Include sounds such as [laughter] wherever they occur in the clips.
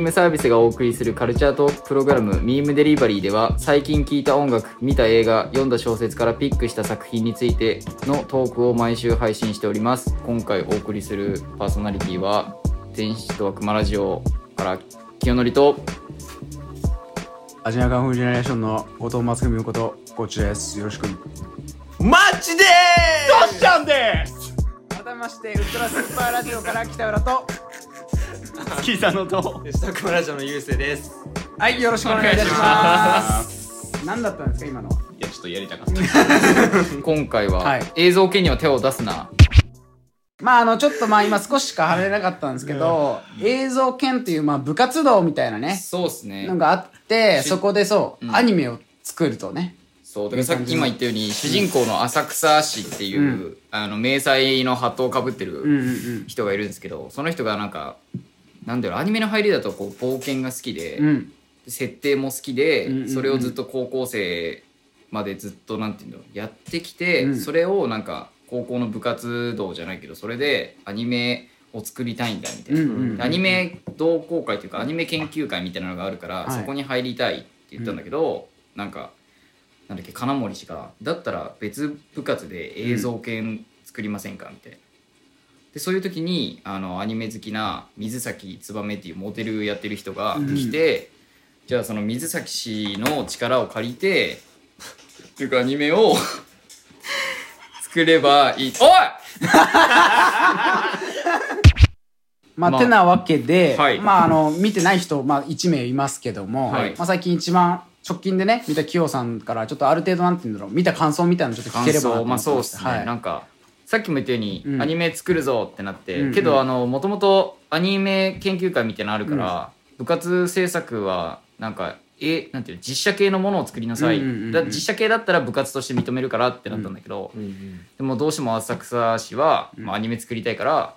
ームサービスがお送りするカルチャートークプログラムミームデリバリーでは最近聴いた音楽見た映画読んだ小説からピックした作品についてのトークを毎週配信しております。今回お送りするパーソナリティは天使と悪魔ラジオから清則と。アジアカンフージェネレーションの後藤松文ことコーチです。よろしく。マッチでトシちゃんです！改めましてウルトラスーパーラジオから北浦とキーさんのと。スタックラジオのゆうせいです。はいよろしくお願いいたします。何だったんですか今の。はいやちょっとやりたかった。[laughs] 今回は、はい。映像系には手を出すな。まああのちょっとまあ今少ししか貼れなかったんですけど映像研というまあ部活動みたいなねそうっすね。のがあってしそこでそう、うん。アニメを作るとね。そうだからさっき今言ったように主人公の浅草市っていう、うん。あの迷彩のハットをかぶってる、うんうんうん。人がいるんですけどその人がなんかなんだろうアニメの入りだとこう冒険が好きで、うん。設定も好きで、うんうんうん。それをずっと高校生までずっとなんていうのやってきて、うん。それをなんか高校の部活動じゃないけどそれでアニメを作りたいんだみたいな、うんうんでアニメ同好会というかアニメ研究会みたいなのがあるから、はい。そこに入りたいって言ったんだけど、なんかなんだっけ金森氏がだったら別部活で映像系作りませんかみたいな。でそういう時にあのアニメ好きな水崎燕っていうモデルやってる人が来て、じゃあその水崎氏の力を借りてっていうかアニメを [laughs] 作ればいい。おい！[laughs] まあ、まあてなわけで、はい。まあ、あの、見てない人、まあ、1名いますけども、はい。まあ、最近一番直近でね、見たキヨさんから、ちょっとある程度、なんて言うんだろう、見た感想みたいなのちょっと聞感ければまあそうっすね、はい。なんかさっきも言ったように、うん。アニメ作るぞってなって、うんうん。けどあのもともとアニメ研究会みたいなのあるから、部活制作はなんかえなんていうの実写系のものを作りなさい、うんうんうんうん。だ実写系だったら部活として認めるからってなったんだけど、でもどうしても浅草市は、まあ、アニメ作りたいから、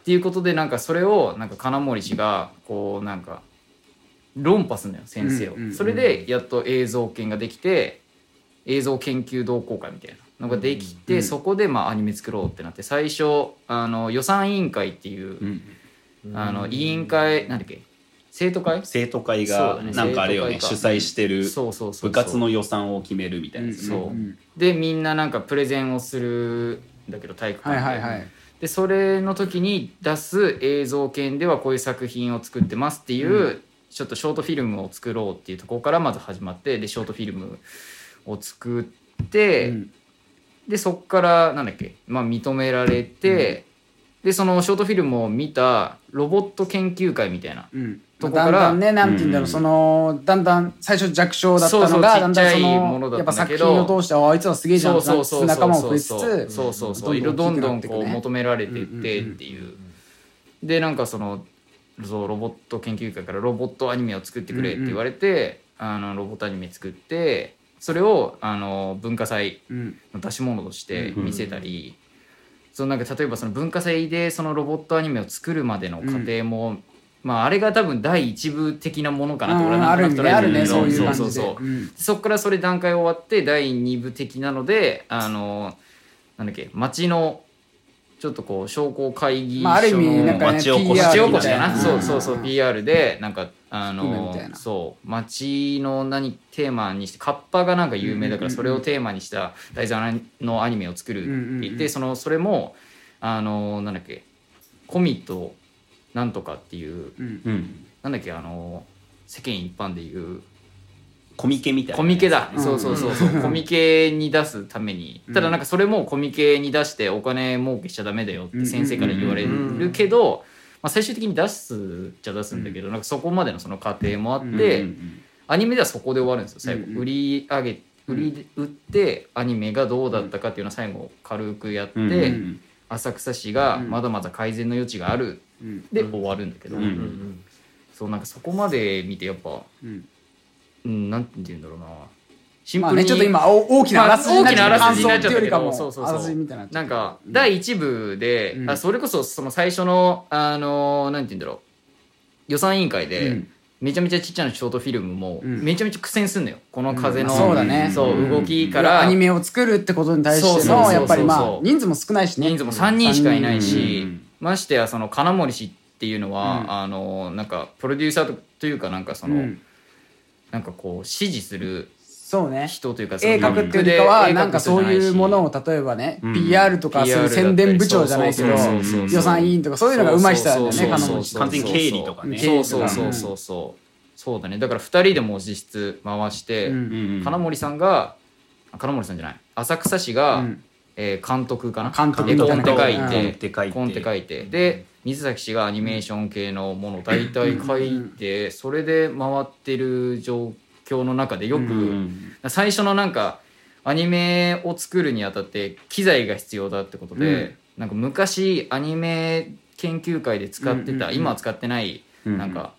っていうことでなんかそれをなんか金森氏がこうなんか論破すんだよ先生を、うんうんうん。それでやっと映像研ができて映像研究同好会みたいなのができて、うんそこでまあアニメ作ろうってなって最初あの予算委員会っていう、うん。あの委員会なんだっけ？生徒会？生徒会そうだね。がなんかあれよね。主催してる部活の予算を決めるみたいな。そう。んでみんななんかプレゼンをするんだけど体育館で、はいはいはい。でそれの時に出す映像系ではこういう作品を作ってますっていう、ちょっとショートフィルムを作ろうっていうところからまず始まってでショートフィルムを作って、うんでそっからなんだっけ、まあ、認められて、でそのショートフィルムを見たロボット研究会みたいなうん。とこからだんだんね、なんて言うんだろう、うん。その、だんだん最初弱小だったのが、そうそうだんだんそちっちゃいものの、だやっぱ作ったんだけど品を通して、ああいつはすげえじゃんってそうそうそう。仲間も増えつつ、そうそうそうそう。どどんんどん大どんこう求められてってっていう。でなんかそのそうロボット研究会からロボットアニメを作ってくれって言われて、あのロボットアニメ作ってそれをあの文化祭うん。の出し物として見せたり、そのなんか例えばその文化祭でそのロボットアニメを作るまでの過程も、まああれが多分第一部的なものかなって俺はなんとなく捉えあるね、てるんだけど。そう。そうそうそう。うん。そこからそれ段階終わって第2部的なのであのなんだっけ町のちょっとこう商工会議所の、まあ、ある意味、なんかね、町おこし町おこしたかな、そうそうそう PR でなんかあのそう。町の何テーマにしてカッパがなんか有名だからそれをテーマにした題材のアニメを作るって言っうんうんうんてそのそれもあのなんだっけコミットなんとかっていううんうん。なんだっけあの世間一般でいうコミケみたいなコミケだ、うんそうそうそうそう。[laughs] コミケに出すために。ただなんかそれもコミケに出してお金儲けしちゃダメだよって先生から言われるけど、まあ、最終的に出すっちゃ出すんだけど、なんかそこまでのその過程もあって、うんアニメではそこで終わるんですよ最後、うんうん。売り上げ売り売ってアニメがどうだったかっていうのを最後軽くやって、うんうん浅草市がまだまだ改善の余地があるうんで終わるんだけど、うんうん。そうなんかそこまで見てやっぱ、うん。うん、なんて言うんだろうなシンプルに、ちょっと今、お大きなあらすじになっちゃったまあ大きなあらすじになっちゃったけど。そなんか第一部で、うん。あそれこそその最初のあのなんて言うんだろう。予算委員会で、うん。めちゃめちゃちっちゃなショートフィルムもうん。めちゃめちゃ苦戦すんのよ。この風の、うん。そうだね。そううん。動きから、アニメを作るってことに対してのやっぱりまあ人数も少ないしね。人数も3人しかいないうん。し、ましてやその金森氏っていうのは、うん。あのなんかプロデューサーとというかなんかその、うん。なんかこう指示するそうね。人というかその絵描くっていうよりかはなんかそういうものをを例えばね、うん。PR とかそういう宣伝部長じゃないけど予算委員とかそういうのが上手い人なんだよねそうそうそう金持ち完全に経理とかね。そうそうそうそうそう。そうだね。だから2人でもう実質回して、金森さんがあ金森さんじゃない。浅草市が、うん。えー監督かな？監督絵コンテ書いうん。て、コンテ書いて。コンテ書いて。で水崎氏がアニメーション系のものを大体書いてそれで回ってる状況の中でよく、うんうん最初のなんかアニメを作るにあたって機材が必要だってことで、なんか昔アニメ研究会で使ってた、うんうんうん。今は使ってないうんなんか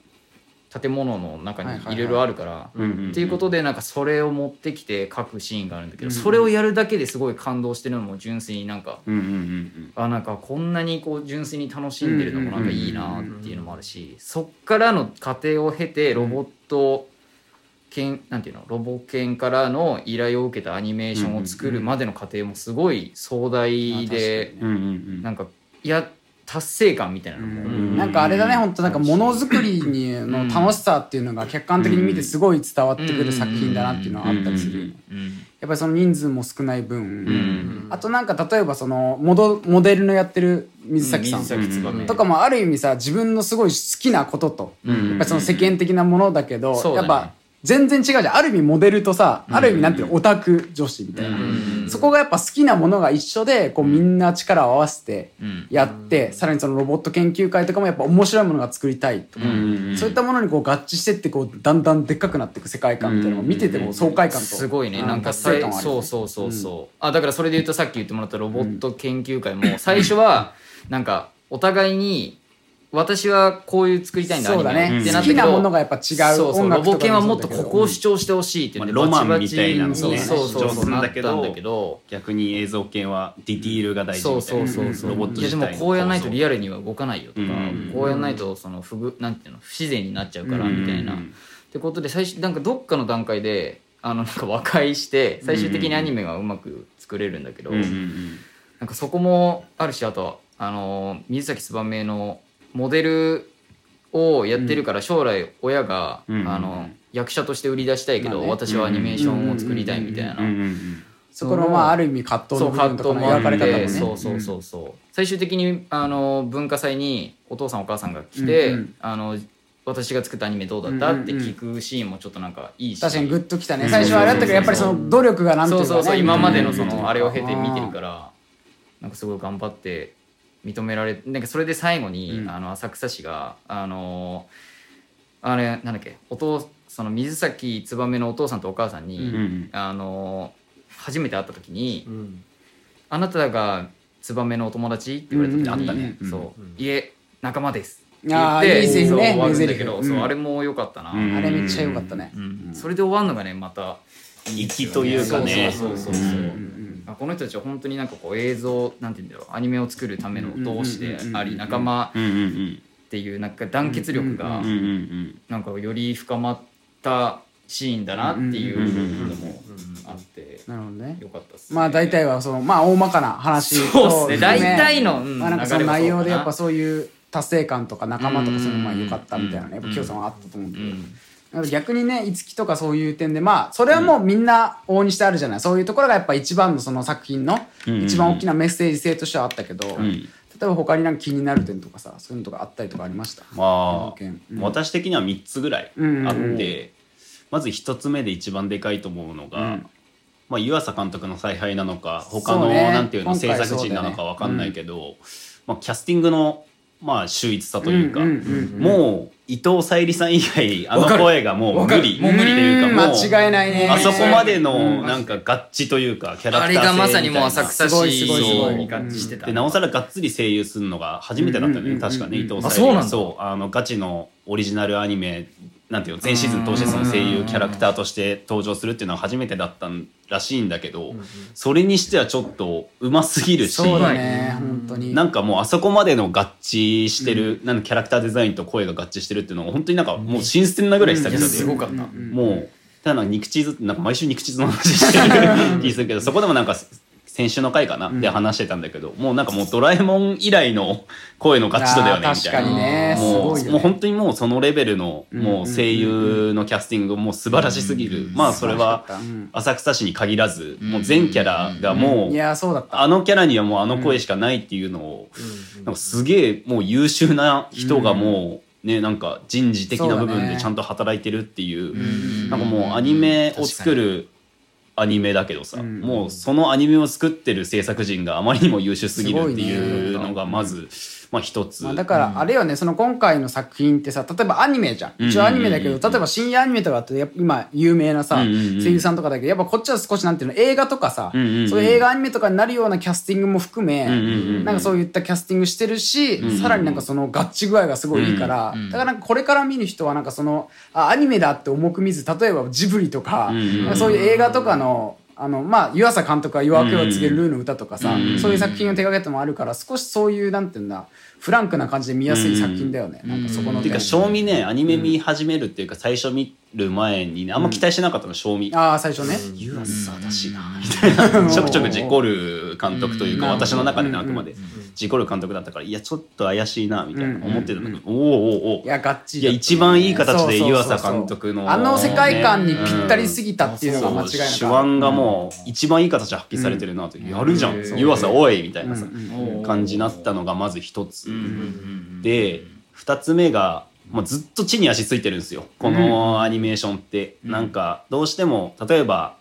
建物の中にはいはいはい。いろいろあるから、うんうんっていうことでなんかそれを持ってきて書くシーンがあるんだけど、うんそれをやるだけですごい感動してるのも純粋になんかうんうんうんあなんかこんなにこう純粋に楽しんでるのもなんかいいなっていうのもあるしそっからの過程を経てロボット犬なんていうの？ロボ犬からの依頼を受けたアニメーションを作るまでの過程もすごい壮大でうんうんうん。なんかいや達成感みたいなのも。んなんかあれだね本当なんかものづくりにの楽しさっていうのが客観的に見てすごい伝わってくる作品だなっていうのはあったりする。うんやっぱりその人数も少ない分、うんあとなんか例えばそのモドモデルのやってる水崎さんとかもある意味さ自分のすごい好きなことと、うん。やっぱりその世間的なものだけど、そうだね。やっぱ全然違うじゃん。ある意味モデルとさ、ある意味なんていうのオタク女子みたいな、うん。そこがやっぱ好きなものが一緒でこうみんな力を合わせてうん。やって、さらにそのロボット研究会とかもやっぱ面白いものが作りたいとか、うん。そういったものにこう合致してってこうだんだんでっかくなっていく世界観みたいなのを見てても爽快感とすごいね。うんなんか達成感はあるそうそうそうそう、あだからそれで言うとさっき言ってもらったロボット研究会も最初は [laughs] なんかお互いに私はこういう作りたいんだそうだね。ってな好きったけどなものがやっぱ違うそうそうロボ犬はもっとここを主張してほしいってロマンみたいなのをね。そうそうそう主張するんだけど逆に映像系はディティールが大事そうそうみたいな。そうそうロボットいやでも自体のこうやらないとリアアルには動かないよとか、うんこうやらないとその不具なんていうの不自然になっちゃうからうんみたいな、ってことで最初なんかどっかの段階であのなんか和解して最終的にアニメがうまく作れるんだけど、なんかそこもあるしあとはあの水崎燕のモデルをやってるから将来親が、うん。あの役者として売り出したいけど、私はアニメーションを作りたいみたいな、うんうんうんそこのまあある意味葛藤の部分とかの描かれ方もね。そうそうそうそう。最終的にあの文化祭にお父さんお母さんが来て、うんうん。あの私が作ったアニメどうだった、って聞くシーンもちょっとなんかいいし。確かにグッときたね。うん最初はあれだったけどやっぱりその努力がなんていうかね。そうそうそう今までのうんそのあれを経て見てるからなんかすごい頑張って認められなんかそれで最後に、うん。あの浅草市があのあれなんだっけお父その水崎燕のお父さんとお母さんに、うん。うんあの初めて会った時にうん「あなたが燕のお友達?」って言われた時に、うん。うんあったね。うん。そううん。いえ仲間です」って言っていいセリフねそう終わるんだけど、そううん。あれも良かったな、うん。あれめっちゃ良かったね。うん。それで終わるのがねまた粋というかね。そうそうそうそう、うんあこの人たちは本当になんかこう映像なんて言うんだろうアニメを作るための同志であり仲間っていうなんか団結力がなんかより深まったシーンだなっていうのもあってなるほどね。よかったっすね。まあ大体はそのまあ大まかな話そうっすね。と大体のうんまあなんかその内容でやっぱそういう達成感とか仲間とかそういうのまあうん良かったみたいなね。やっぱうん清さんはあったと思うけど逆にね五木とかそういう点でまあそれはもうみんな往々にしてあるじゃない。そういうところがやっぱ一番のその作品のうん。一番大きなメッセージ性としてはあったけど、うん。例えば他になんか気になる点とかさそういうのとかあったりとかありました？まあ、うん。私的には3つぐらいあって、まず1つ目で一番でかいと思うのが、うん。まあ、湯浅監督の采配なのか他の、ね。なんていうの制作陣なのか分かんないけど、まあ、キャスティングの、まあ、秀逸さというか、もう伊藤沙莉さん以外あの声がもう無理。もう無理っていうか間違いないね。あそこまでのうん。なんか合致というかキャラあクター性れがまさにもう浅草すごいすごいすごい。市に合致してたでなおさらがっつり声優するのが初めてだったね、確かね伊藤沙莉。そうあのガチのオリジナルアニメなんていうの全シーズン通してその声優キャラクターとして登場するっていうのは初めてだったらしいんだけど、それにしてはちょっとうますぎるしそうだね本当に。なんかもうあそこまでの合致してる、なんかキャラクターデザインと声が合致してるっていうのが本当になんかもう新鮮なぐらい久々で、すごかった、もうただなんか肉チーズなんか毎週肉チーズの話してる気するけど [laughs] そこでもなんか声先週の回かな、で話してたんだけどもうなんかもうドラえもん以来の [laughs] 声のガチ度だよねみたいな。ね。すもうね。もう本当にもうそのレベルのんもう声優のキャスティングも素晴らしすぎる、まあそれは浅草市に限らず、もう全キャラがもう、いやそうだった。あのキャラにはもうあの声しかないっていうのを、なんかすげえもう優秀な人がもうねなんか人事的な部分でちゃんと働いてるっていう。なんかもうアニメを作るアニメだけどさ、んもうそのアニメを作ってる制作陣があまりにも優秀すぎるっていうのがまず、まあ一つ。まあ、だからあれよね、その今回の作品ってさ例えばアニメじゃん。一応アニメだけど、例えば深夜アニメとかっぱ今有名なさ、声優さんとかだけどやっぱこっちは少しなんていうの映画とかさ、そういう映画アニメとかになるようなキャスティングも含め、なんかそういったキャスティングしてるし、さらになんかその合致具合がすごいいいから、だからこれから見る人はなんかそのあアニメだって重く見ず例えばジブリとかそういう映画とかのあのまあ湯浅監督は「夜明けを告げるルーの歌」とかさ、そういう作品を手掛けてもあるから少しそういうなんていうんだフランクな感じで見やすい作品だよね、なんかそこのっていうか点賞味ねアニメ見始めるっていうか最初見る前にねあんま期待してなかったの賞味。ああ最初ね、湯浅だしなみたいな。ちょくちょく事故る監督というかうん。私の中でねあくまで。事故る監督だったからいやちょっと怪しいなみたいな思ってたんだけどおおおおいやガッチリいや一番いい形で湯浅そうそうそう。そう監督のあの世界観にぴったりすぎたっていうのが間違いなく手腕がもう一番いい形で発揮されてるなと、やるじゃん。湯浅おいみたいなさ、感じになったのがまず一つ、で二つ目が、まあ、ずっと地に足ついてるんですよ。このアニメーションって、なんかどうしても例えば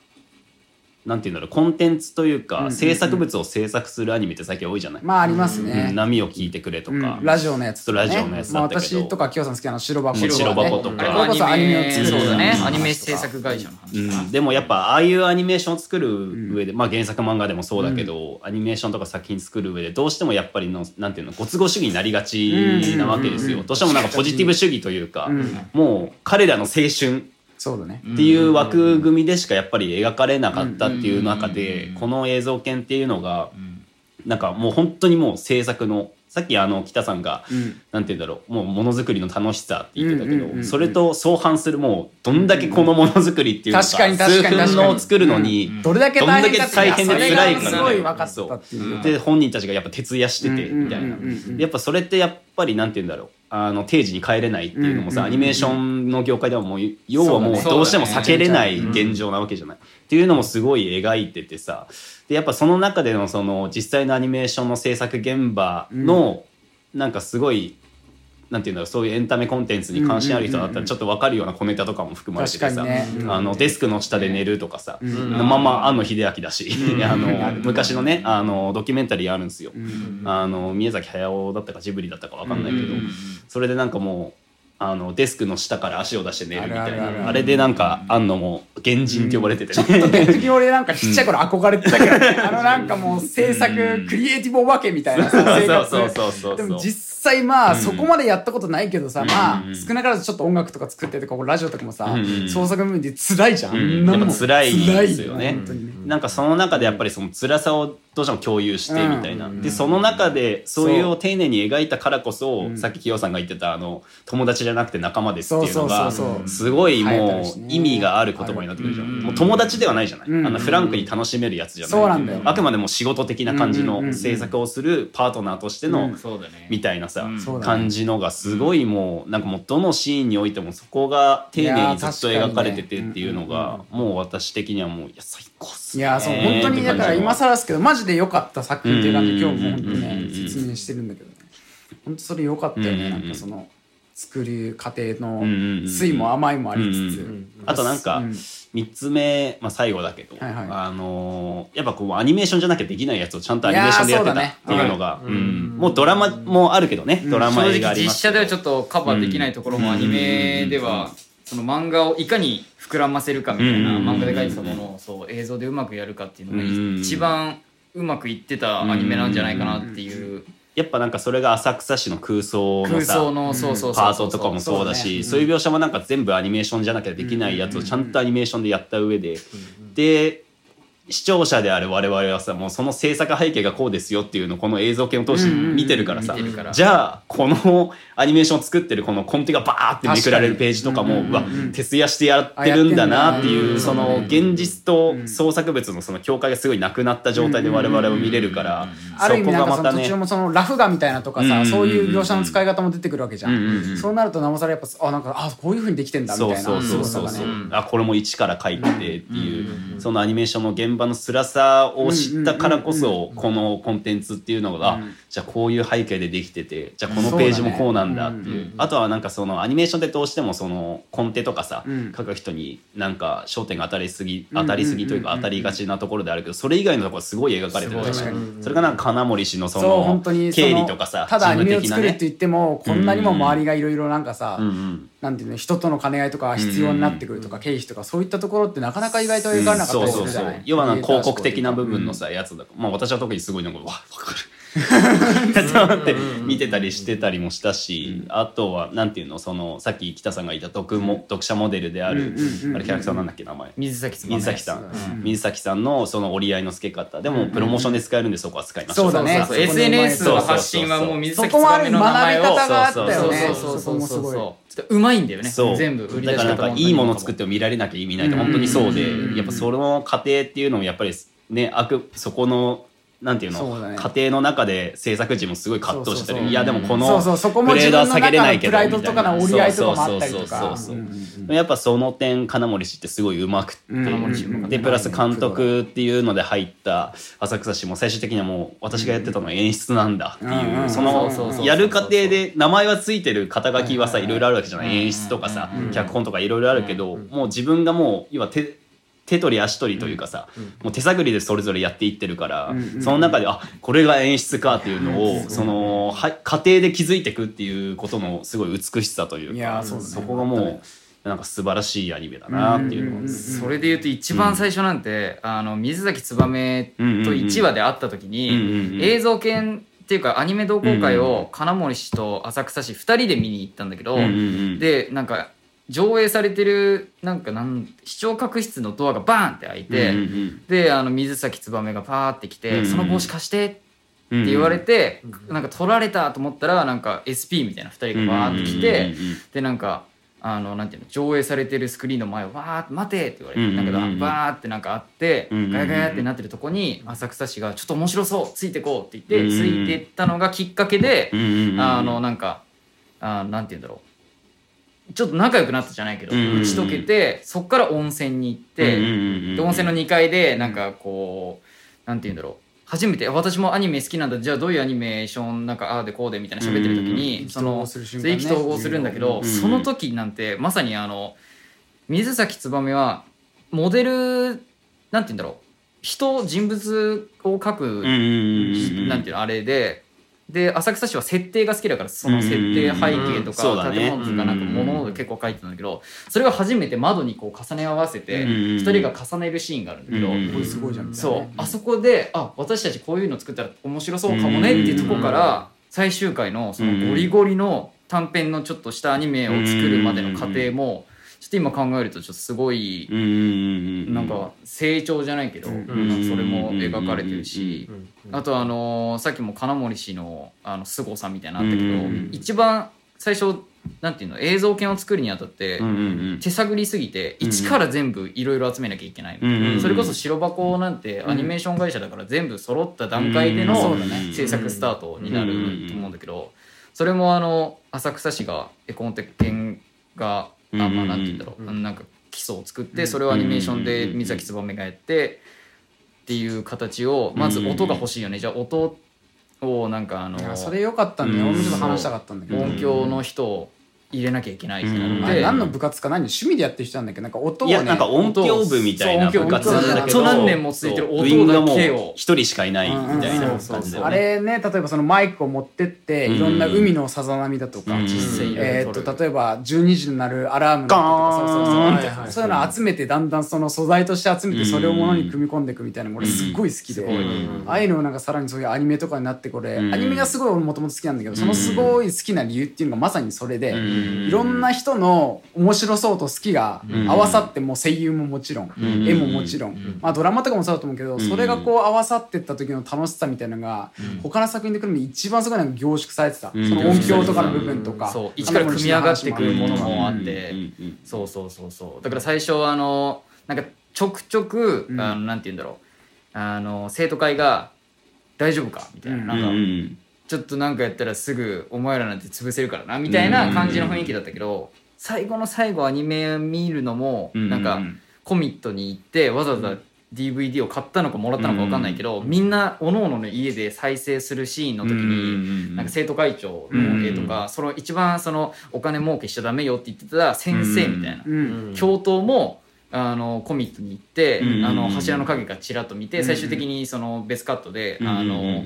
なんていうんだろうコンテンツというか、制作物を制作するアニメって最近多いじゃない、まあありますね。うん、波を聞いてくれとか、うん。ラジオのやつとか、ね、ラジオのやつだまあ、ったけど。私とかきよさん好きなの白箱。白とか、ね、箱とか。あれこれこそアニメを作るそうだね。話とかアニメ制作会社の話。うん、でもやっぱああいうアニメーションを作る上で、まあ原作漫画でもそうだけど、アニメーションとか作品作る上でどうしてもやっぱりのなんていうのご都合主義になりがちなわけですよ、どうしてもなんかポジティブ主義というか、もう彼らの青春そうだね。っていう枠組みでしかやっぱり描かれなかったっていう中でこの映像犬っていうのがなんかもう本当にもう制作のさっきあの北さんがなんて言うんだろうもうものづくりの楽しさって言ってたけどそれと相反するもうどんだけこのものづくりっていうのが数分のを作るのにどれだけ大変かってどんだけ大変で辛いかそれがすごい分かったっていう。で本人たちがやっぱ徹夜しててみたいな。でやっぱそれってやっぱりなんて言うんだろうあの定時に帰れないっていうのもさアニメーションの業界ではもう要はもうどうしても避けれない現状なわけじゃないっていうのもすごい描いててさ。でやっぱその中でのその実際のアニメーションの制作現場のなんかすごいなんていうんだろうそういうエンタメコンテンツに関心ある人だったらちょっと分かるような小ネタとかも含まれててさ、ね。あのデスクの下で寝るとかさ、まあまあ庵野秀明だし、あの昔のねあのドキュメンタリーあるんですよ、あの宮崎駿だったかジブリだったか分かんないけど、それでなんかもうあのデスクの下から足を出して寝るみたいな。あれでなんか庵野も原人って呼ばれててね、鉄壁俺なんかちっちゃい頃憧れてたけどね、あのなんかもう制作クリエイティブお化けみたいなさ生活 [laughs] そうそうそうそう。でも実際まあそこまでやったことないけどさ、まあ少なからずちょっと音楽とか作っててここラジオとかもさ、創作部分で辛いじゃん、うん。あんん辛いですよね。ねなんかその中でやっぱりその辛さをどうしても共有してみたいな、でその中でそう。いうを丁寧に描いたからこそ、さっき清さんが言ってたあの友達じゃなくて仲間ですっていうのがそうそうそうそう。すごいもう意味がある言葉になってくるじゃん、もう友達ではないじゃない、ん。あのフランクに楽しめるやつじゃない？そうなんだよ。あくまでも仕事的な感じうんうんうんうん。の制作をするパートナーとしての、みたいなさ、感じのがすごいもうなんかもうどのシーンにおいてもそこが丁寧にずっと描かれててっていうのがもう私的にはもういや最高っすね。いやそう本当にだから今更ですけどマジで良かった作品っていう感じで今日も本当にね説明してるんだけどね。本当それ良かったよね。なんかその作る過程の酸いも甘いもありつつ。あとなんかうん。3つ目、まあ、最後だけど、はいはい。あのーやっぱこうアニメーションじゃなきゃできないやつをちゃんとアニメーションでやってたっていうのがうん。もうドラマもあるけどね、ドラマ正映画あ直実りますけど。写ではちょっとカバーできないところもアニメではその漫画をいかに膨らませるかみたいなうん漫画で描いてたものをそう映像でうまくやるかっていうのうんが一番うまくいってたアニメなんじゃないかなっていう。やっぱなんかそれが浅草市の空想のさ空想のそうそうそうパートとかもそうだしそういう描写もなんか全部アニメーションじゃなきゃできないやつをちゃんとアニメーションでやった上で。で視聴者である我々はさもうその制作背景がこうですよっていうのをこの映像系を通して見てるからさ、じゃあこのアニメーションを作ってるこのコンテがバーってめくられるページとかもうわ徹夜してやってるんだなっていうその現実と創作物のその境界がすごいなくなった状態で我々を見れるからある意味なんかその途中もそのラフ画みたいなとかさ、そういう描写の使い方も出てくるわけじゃん,、そうなるとなおさらやっぱあなんかあこういうふうにできてんだみたいなそうそうそうそうあこれも一から書いててっていう、そのアニメーションの現場の辛さを知ったからこそこのコンテンツっていうのが、じゃあこういう背景でできててじゃあこのページもこうなんだっていう。あとはなんかそのアニメーションってどうしてもそのコンテとかさ、ん。書く人になんか焦点が当たりすぎ当たりすぎというか当たりがちなところであるけどそれ以外のところすごい描かれてるじゃない？すごいそれがなんか金森氏のそそうの経理とかさただアニメを作るって言ってもこんなにも周りがいろいろなんかさ、うんうんなんていうの人との兼ね合いとか必要になってくるとか経費とかそういったところってなかなか意外と描かれなかったりするじゃない、要はなんか広告的な部分のさ、やつだまあ私は特にすごいなんかわわかる [laughs] と思って見てたりしてたりもしたし、あとはなんていうのそのさっき北さんが言った読も読者モデルである、あれキャラクターなんだっけ名前。水崎水崎さん、水崎さんのその折り合いのつけ方。でもプロモーションで使えるんでそこは使いましょそうだね。SNS のそうそうそう発信はもう水そ崎つこもある意味ばめの名前を。学び方があったよそうねそうそうそうそう。そこもすごい。ちょっとうまいんだよね。そう。全部売り出しだからなんか方もいいもの作っても見られなきゃ意味ないって本当にそうでやっぱその過程っていうのもやっぱりねあくそこのなんていうの？そうだね。過程の中で制作陣もすごい葛藤してたり。いやでもこのグレードは下げれないけど自分の中のプライドとかの折り合いとかもあったりとか。やっぱその点金森氏ってすごいうまくって、うまかったでプラス監督っていうので入った浅草氏も最終的にはもう私がやってたのは演出なんだっていう、そのやる過程で名前はついてる肩書きはさいろいろあるわけじゃない。演出とかさ脚本とかいろいろあるけどもう自分がもう要は手手取り足取りというかさ、もう手探りでそれぞれやっていってるから、その中であこれが演出かっていうのを、そのは家庭で気づいていくっていうことのすごい美しさというかいやーそうだね。そこがもうなんか素晴らしいアニメだなっていうのを、それで言うと一番最初なんて、あの水崎つばめと1話で会った時に、うんうんうん映像犬っていうかアニメ同好会を金森氏と浅草氏2人で見に行ったんだけど、うんうんうん。でなんか上映されてるなんかなん視聴覚室のドアがバーンって開いて、うんうんであの水崎つばめがパーって来て、うんうんその帽子貸してってうん言われて、なんか取られたと思ったらなんか SP みたいな2人がバーって来て、うんうんうんうん。でなんかあのなんていうの上映されてるスクリーンの前をわーって待てって言われて、うんうんうん。なんかバーってなんかあって、うんうんうん。ガヤガヤってなってるとこに浅草氏がちょっと面白そうついてこうって言って、うんうんうん。ついてったのがきっかけで、うんうんうんあのなんかあなんて言うんだろうちょっと仲良くなったじゃないけど、うんうんうん。打ち解けてそっから温泉に行って、うんうんうんうんで温泉の2階でなんかこうなんて言うんだろう。初めて私もアニメ好きなんだじゃあどういうアニメーションなんかああでこうでみたいな喋ってる時に、うん。その意気投合するんだけど、うんその時なんてまさにあの水崎つばめはモデルなんて言うんだろう。人人物を描く、うんうんうんうん。なんていうのあれでで浅草市は設定が好きだからその設定背景とか建物とかなんか物を結構描いてたんだけどそれが初めて窓にこう重ね合わせてうん2人が重ねるシーンがあるんだけど、すごいじゃん。そう。ねあそこであ私たちこういうの作ったら面白そうかもねっていうところから最終回のそのゴリゴリの短編のちょっとしたアニメを作るまでの過程もちょっと今考えるとちょっとすごいなんか成長じゃないけど、それも描かれてるし、うんあとあのーさっきも金森氏のあの凄さみたいなのあったけど、うん一番最初なんていうの映像犬を作るにあたって、手探りすぎて一から全部いろいろ集めなきゃいけないそれこそ白箱なんてアニメーション会社だから全部揃った段階でうんの制作スタートになると思うんだけどそれもあの浅草市が絵コンテ犬があまあなんて言うんだろう、うん。なんか基礎を作ってそれをアニメーションで水崎つばめがやってっていう形をまず音が欲しいよね。じゃあ音をなんかあのいやそれ良かったんだよ。うん。俺もちょっと話したかったんだけど。音響の人を入れなきゃいけないってなうん。って何の部活か何趣味でやってる人なんだっけ？なんか音をねいやなんか音響部みたいな部活なんだけど。何年も続いてる音だけを。一人しかいないみたいな。感じで、ね、あれね例えばそのマイクを持ってってうん。いろんな海のさざ波だとか、うん。実際えー、と例えば12時になるアラームだとかそういういうのを集めてだんだんその素材として集めてそれをものに組み込んでいくみたいなの俺すっごい好きで、ああいうのをなんかさらにそういうアニメとかになってこれ、うん。アニメがすごい俺もともと好きなんだけどそのすごい好きな理由っていうのがまさにそれで、うんいろんな人の面白そうと好きが合わさってもう声優ももちろん、絵ももちろん、まあ、ドラマとかもそうだと思うけど、それがこう合わさってった時の楽しさみたいなのが、他の作品で来るのに一番すごいなんか凝縮されてた、その音響とかの部分とか、そう。一から組み上がってくるものもあって、そうそうそうそう。だから最初あのなんかちょくちょく、うん。あのなんて言うんだろう。あの生徒会が「大丈夫か?」みたいな,、うん。なんか、うんちょっとなんかやったらすぐお前らなんて潰せるからなみたいな感じの雰囲気だったけど、最後の最後アニメ見るのも、うん。なんかコミットに行ってわざわざ DVD を買ったのかもらったのか分かんないけど、みんなおのおのの家で再生するシーンの時に、なんか生徒会長の絵とか、その一番そのお金儲けしちゃダメよって言ってた先生みたいな、うん。教頭もあのコミットに行って、うん。あの柱の影がちらっと見て、最終的にその別カットで、あの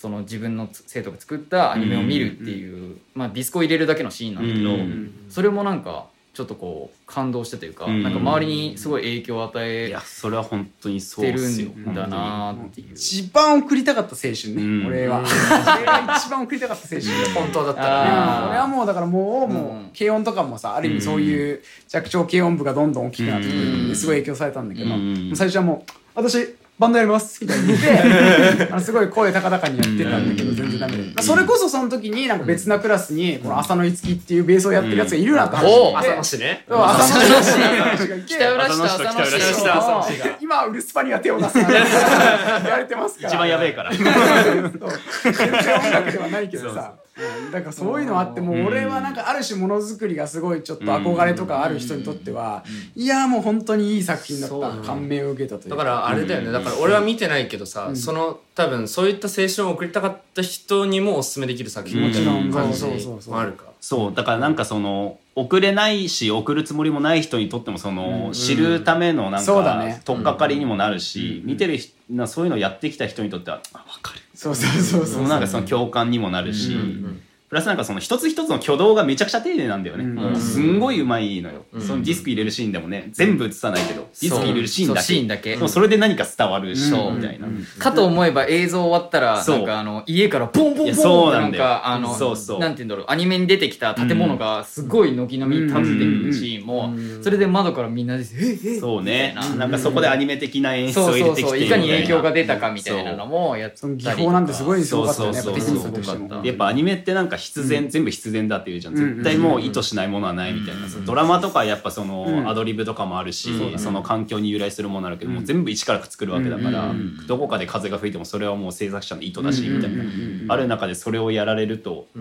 その自分の生徒が作ったアニメを見るっていう、まあ、ディスコを入れるだけのシーンなんだけど、うん。それもなんかちょっとこう感動してというか、うん。なんか周りにすごい影響を与いえやそれは本当にそうてるですよ。んだなっていう。一番送りたかった青春ね、うん。俺は、俺が一番送りたかった青春本当だったうんらあー。俺はもうだからもう、もうん。う軽音とかもさある意味そういう弱聴軽音部がどんどん大きくなってくるんうん。ですごい影響されたんだけど、うん。最初はもう「私バンドやります」みたいに言って [laughs] あのすごい声高々にやってたんだけど全然ダメで、それこそその時になんか別なクラスにこの浅野いつきっていうベースをやってるやつがいるなって話おう朝の市ね。浅野いつきっていう話が北浦市下浅野市が今ウルスパには手を出すなって [laughs] 言われてますから。一番やべえから。[laughs] 全然音楽ではないけどさ。うんだからそういうのあってもう俺はなんかある種ものづくりがすごいちょっと憧れとかある人にとってはいやもう本当にいい作品だった感銘を受けたというだからあれだよね。だから俺は見てないけどさ、その多分そういった青春を送りたかった人にもおすすめできる作品もちろんみたいな感じもあるか？そうだからなんかその送れないし送るつもりもない人にとってもその、知るためのなんかそうだね。取っかかりにもなるし、見てる人なそういうのやってきた人にとってはあ分かるそうそうそうそう。なんかその共感にもなるし、んプラスなんかその一つ一つの挙動がめちゃくちゃ丁寧なんだよね、すんごいうまいのよ、そのディスク入れるシーンでもね全部映さないけど、ディスク入れるシーンだけ。シーンだけ。でもそれで何か伝わるし、そうみたいな、かと思えば映像終わったらそうなんかあの家からボンボンいやボンってなんそうなんだよかあのそうそう。なんて言うんだろうアニメに出てきた建物がすごい軒並み立ってるシーンもそれで窓からみんなで「えええそうね。な。なんかそこでアニメ的な演出を入れてきてそうそういかに影響が出出たかみたいなのもやったり技法なんてすごいすごかったよね。やっぱアニメってなんか必然、全部必然だっていうじゃん。うん絶対もう意図しないものはないみたいな、ドラマとかやっぱその、うん。アドリブとかもあるし、うんその環境に由来するものあるけど、もう全部一から作るわけだから、うんどこかで風が吹いてもそれはもう制作者の意図だし、みたいな、うんうん。うんうんある中でそれをやられると、[laughs]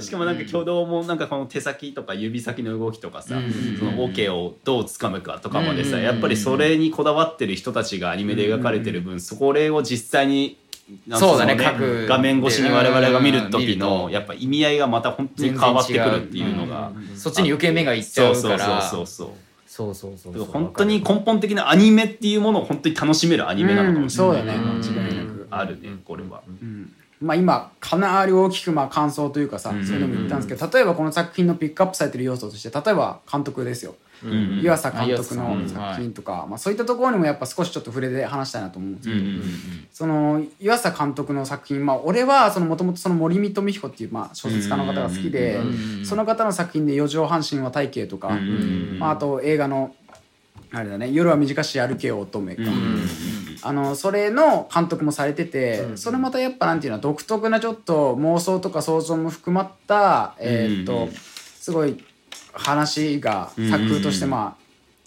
しかもなんか挙動もなんかこの手先とか指先の動きとかさ、そのオ、ケをどう掴むかとかまでさ、うんやっぱりそれにこだわってる人たちがアニメで描かれてる分、それを実際にそうだねの各画面越しに我々が見る時うん見ると。のやっぱ意味合いがまた本当に変わってくるっていうのが。そっちに余計目がいっちゃそううからそうそう。そうそうそうそう。そう本当に根本的なアニメっていうものを本当に楽しめるアニメなのかもしれない、うん。そうだね。間違いなくあるねこれは、まあ今かなり大きくまあ感想というかさ、そういうのも言ったんですけど例えばこの作品のピックアップされてる要素として例えば監督ですよ、うん湯浅監督のうん作品とか、まあ、そういったところにもやっぱ少しちょっと触れて話したいなと思うんですけど、うんうんその湯浅監督の作品まあ俺はもともと森見富彦っていうまあ小説家の方が好きで、うんその方の作品で「四畳半神話体系」とか、んまあ、あと映画のあれだね「夜は短し歩けよ乙女か」あのそれの監督もされてて、それまたやっぱなんていうの独特なちょっと妄想とか想像も含まった、えーっとうん。すごい話が作風としてま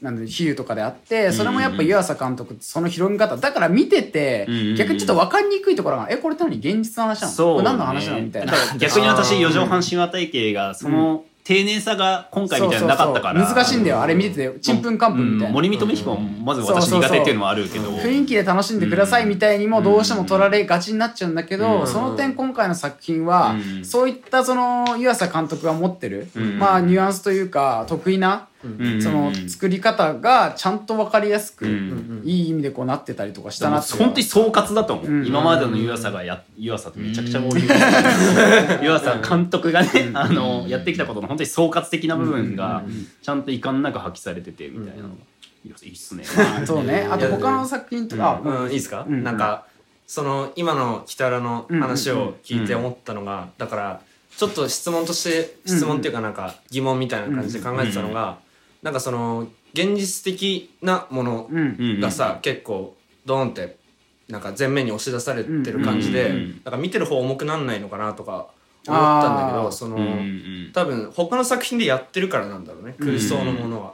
あ、なんで比喩とかであってそれもやっぱ湯浅監督その広げ方だから見てて、うん逆にちょっと分かりにくいところが「えこれ何現実の話なの？そう、これ何の話なの?」みたいな。逆に私四畳半神話体系がその丁寧さが今回みたいなのなかったから。難しいんだよ。あれ見ててちんぷんかんぷんみたいな、森見富彦もまず私苦手っていうのもあるけど。雰囲気で楽しんでくださいみたいにもどうしても取られがちになっちゃうんだけど、その点今回の作品は、うん。そういったその湯浅監督が持ってる、ん。まあニュアンスというか得意な、うんその作り方がちゃんと分かりやすく、んいい意味でこうなってたりとかしたなって本当に総括だと思う、うん。今までの湯浅がや湯浅ってめちゃくちゃ多い。[laughs] 湯浅監督がね、あのやってきたことの本当に総括的な部分がちゃんと遺憾なく発揮されててみたいなのが、いやいいっすね、[laughs] そうね。あと他の作品とか、うん。いいですか、うん。なんかその今の北原の話を聞いて思ったのが、だからちょっと質問として質問っていうかなんか疑問みたいな感じで考えてたのが、なんかその現実的なものうん。がさ、結構ドーンってなんか前面に押し出されてる感じで、なんか見てる方重くなんないのかなとか思ったんだけどその、多分他の作品でやってるからなんだろうね空想のものは。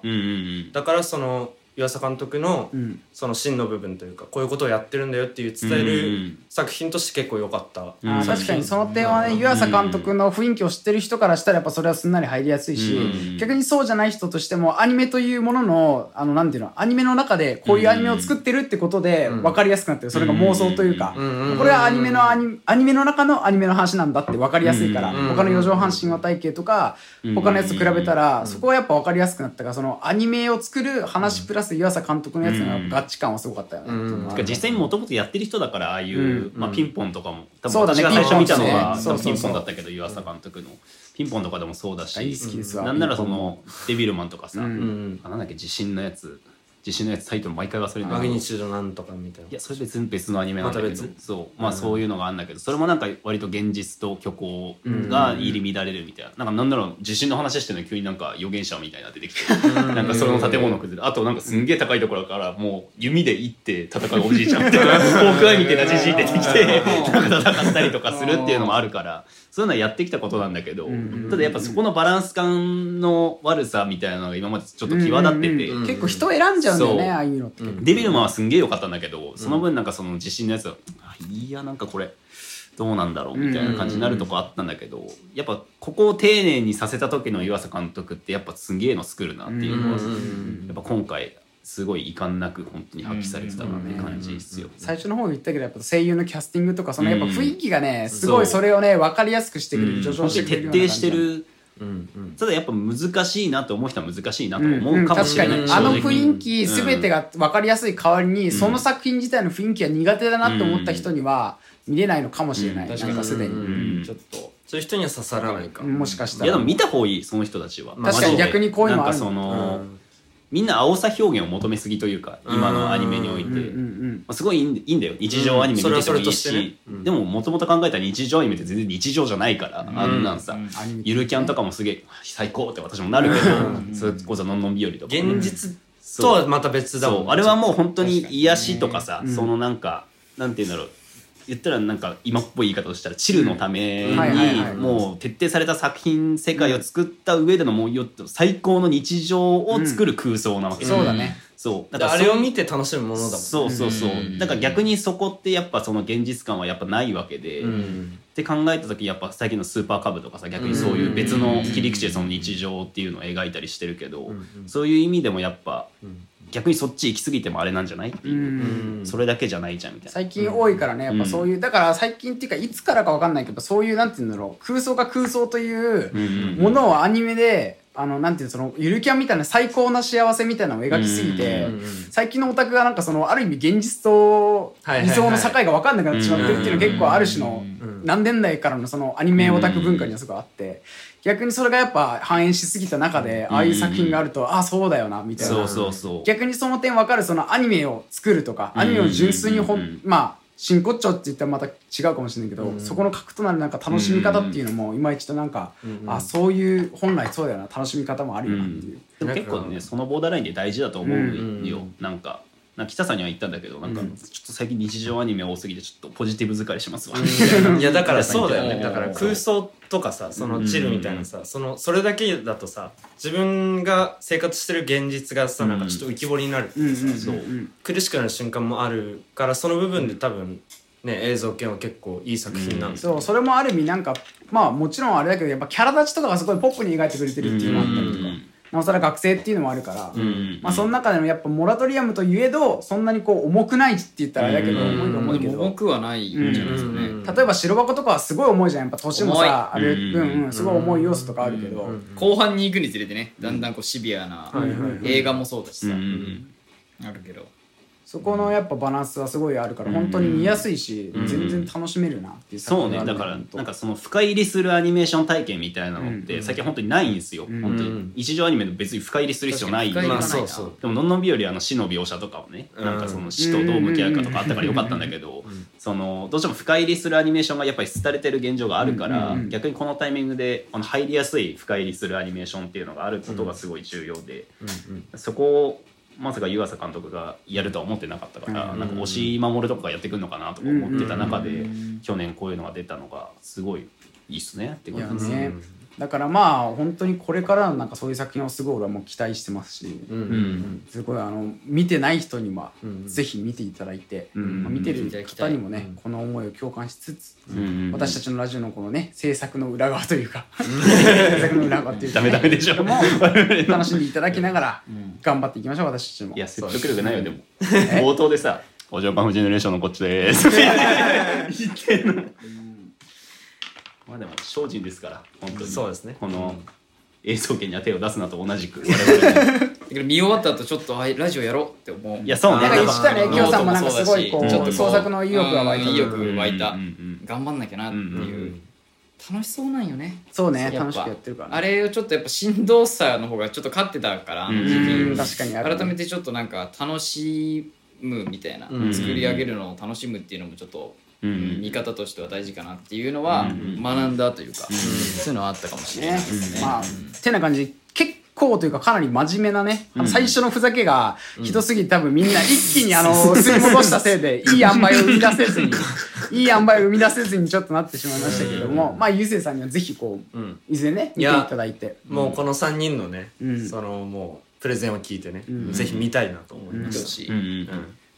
だからその湯浅監督のうん。その真の部分というかこういうことをやってるんだよっていう伝えるん作品として結構良かった。うん。確かに。その点はね湯浅監督の雰囲気を知ってる人からしたらやっぱそれはすんなり入りやすいし、うん。逆にそうじゃない人としてもアニメというもののあのなんていうのアニメの中でこういうアニメを作ってるってことで分かりやすくなってるそれが妄想というか、うん。これはアニメのアニアニメの中のアニメの話なんだって分かりやすいから、うん。他の四畳半神話体系とか、うん。他のやつと比べたら、そこはやっぱ分かりやすくなったからそのアニメを作る話プラス湯浅監督のやつの合致感はすごかったよね。実際にもともとやってる人だからああいう、うん。まあ、ピンポンとかも。多分私が最初見たのはピンポンね。多分ピンポンだったけど湯浅監督の。ピンポンとかでもそうだし。なんならそのデビルマンとかさ、うなんだっけ地震のやつ地震のやつタイトル毎回忘れる。んだマグニチュードなんとかみたいな。やそれ別に別のアニメなんだけど、まそう。まあそういうのがあるんだけど。それもなんか割と現実と虚構が入り乱れるみたいな、なんかなんなら地震の話してるのに急になんか預言者みたいなの出てきて、なんかそれの建物崩れ。あとなんかすんげえ高いところからもう弓で行って戦うおじいちゃんみたいな。ホークアイみたいなじじい出てきてなんか戦ったりとかするっていうのもあるからそういうのはやってきたことなんだけど、ただやっぱそこのバランス感の悪さみたいなのが今までちょっと際立ってて。うんうんうん結構人選んじゃうんだよねああいうのって、デビルマンはすんげえ良かったんだけど、その分なんかその地震のやつは、あいやなんかこれどうなんだろうみたいな感じになるとこあったんだけど、やっぱここを丁寧にさせた時の湯浅監督ってやっぱすんげえの作るなっていうのは、うんうんうん。やっぱ今回すごい遺憾なく本当に発揮されてたなって感じですよ。最初の方言ったけどやっぱ声優のキャスティングとかそのやっぱうん。雰囲気がねすごいそれをね分かりやすくしてくれる、うん。助長本当にしてくれる徹底してる。うんうん。ただやっぱ難しいなと思う人は難しいなとうん思うかもしれない、うん正直確かに。あの雰囲気うん全てが分かりやすい代わりに、その作品自体の雰囲気が苦手だなって思った人には見れないのかもしれない、うん。なんかすでに、うん。ちょっと。そういう人には刺さらないか。もしかしたら。いやでも見た方がいいその人たちは。まあ確かに逆にこういうのある。なんかその、うんみんな青さ表現を求めすぎというか今のアニメにおいて、まあ、すごいいいんだよ。日常アニメ見ててもいいしでももともと考えたら日常アニメって全然日常じゃないから、あんなんさ、ゆるキャンとかもすげえ最高って私もなるけど、それこそのんのん日和とか。も現実とはまた別だもんあれはもう本当に癒しとかさ、うん。そのなんかなんて言うんだろう言ったらなんか今っぽい言い方をしたらチルのためにもう徹底された作品世界を作った上でのもうよっと最高の日常を作る空想なわけ。そうだね。そう。であれを見てて楽しむものだもんそうそうそう。うん。だから逆にそこってやっぱその現実感はやっぱないわけで、うん。って考えた時やっぱ最近のスーパーカブとかさ逆にそういう別の切り口でその日常っていうのを描いたりしてるけど、んそういう意味でもやっぱん逆にそっち行き過ぎてもあれなんじゃないっていう。それだけじゃないじゃんみたいな。最近多いからねやっぱそういう、だから最近っていうかいつからか分かんないけどそういうなんていうんだろう空想が空想といううんものをアニメであのなんていうのそのゆるキャンみたいな最高な幸せみたいなのを描きすぎて、最近のオタクがなんかそのある意味現実と理想の境が分かんなくなってしまってるっていうのが結構ある種のうん。何年代からのそのアニメオタク文化にはすごいあって逆にそれがやっぱ反映しすぎた中でああいう作品があるとああそうだよなみたいな。そうそうそう。逆にその点分かるそのアニメを作るとかアニメを純粋にほうんうんんまあ真骨頂って言ったらまた違うかもしれないけど、そこの核となるなんか楽しみ方っていうのも今一度なんか、あそういう本来そうだよな楽しみ方もあるよなっていう。でも結構ねそのボーダーラインで大事だと思うよ、うん。なんかなんか北さんには言ったんだけどなんかちょうんっと最近日常アニメ多すぎてちょっとポジティブ疲れしますわ、いやだからそうだよね。うん。だから空想とかさそのチルみたいなさそのそれだけだとさ自分が生活してる現実がさなんかちょっと浮き彫りになるってさ、苦しくなる瞬間もあるからその部分で多分ね映像系は結構いい作品なんですよ、そうそれもある意味なんかまあもちろんあれだけどやっぱキャラ立ちとかがすごいポップに描いてくれてるっていうのがあったりとか、うんなおさら学生っていうのもあるから、んまあその中でもやっぱモラトリアムといえどそんなにこう重くないって言ったらあれだけどうん重いと思うけど、重くはないんじゃないですかね、うん。例えば白箱とかはすごい重いじゃんやっぱ年もさある分、うん、すごい重い要素とかあるけど、後半に行くにつれてねだんだんこうシビアな映画もそうだしさ、うん。うん。あるけどそこのやっぱバランスはすごいあるから本当に見やすいし、全然楽しめるなっていう作そうね。だからなんかその深入りするアニメーション体験みたいなのって最近本当にないんですよ、本当に。一条アニメで別に深入りする必要ない確かにまあそうそうでものんのんびよりあの死の描写とかをね、なんかその死とどう向き合うかとかあったからよかったんだけど、そのどうしても深入りするアニメーションがやっぱり廃れてる現状があるから、逆にこのタイミングであの入りやすい深入りするアニメーションっていうのがあることがすごい重要で、そこをまさか湯浅監督がやるとは思ってなかったから、なんか押し守るとかがやってくるのかなとか思ってた中で、去年こういうのが出たのがすごいいいっすねって感じです。ね、だからまあ本当にこれからのなんかそういう作品をすごい俺はもう期待してますし、うんすごいあの見てない人にはぜひ見ていただいて、んまあ見てる方にもね、この思いを共感しつつ、ん私たちのラジオのこのね制作の裏側というか [laughs] 制作の裏側っていうか、ね、ダメダメでしょ。[laughs] 楽しんでいただきながら頑張っていきましょう私たちも。いや説得力ないよでも。冒頭でさ「お嬢パンフジェネレーションのこっちです」[laughs] 言ってんのまあでも精進ですから本当に。そうですね。この映像権には手を出すなと同じく我々もだけど見終わった後ちょっとあラジオやろうって思う。いやそうね。なんか言ってたねきさんもなんかすごいこうちょっと創作の意欲が湧いたうん意欲湧いた頑張んなきゃなっていう。楽しそうなんよね。そうねやっぱ。楽しくやってるからね。あれをちょっとやっぱしんどさの方がちょっと勝ってたからあの時期うん確かにね。改めてちょっとなんか楽しむみたいな、うん。作り上げるのを楽しむっていうのもちょっと、見方としては大事かなっていうのは学んだというか、そういうのはあったかもしれないねですね。まあてな感じ。で結構というかかなり真面目なね、最初のふざけがひどすぎて多分みんな一気にあの吸い戻したせいで [laughs] いい塩梅を生み出せずにいい塩梅を生み出せずにちょっとなってしまいましたけども、まあゆうせいさんにはぜひこう、ん。いずれね見ていただいて。もうこの3人のね、ん。そのもうプレゼンを聞いてね、ぜひ見たいなと思いまし見てほしい、うん。うん。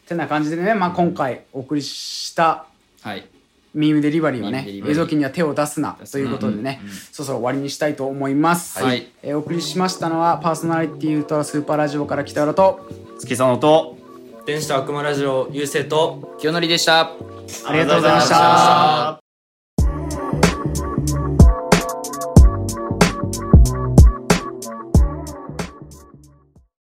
てな感じでね、まあ、今回お送りしたはい。ミームデリバリーはね映像機には手を出すなということでね、そろそろ終わりにしたいと思います、はい。えーお送りしましたのはパーソナリティウルトラスーパーラジオから北浦と月さんのと天使と悪魔ラジオ優勢と清則でした。ありがとうございました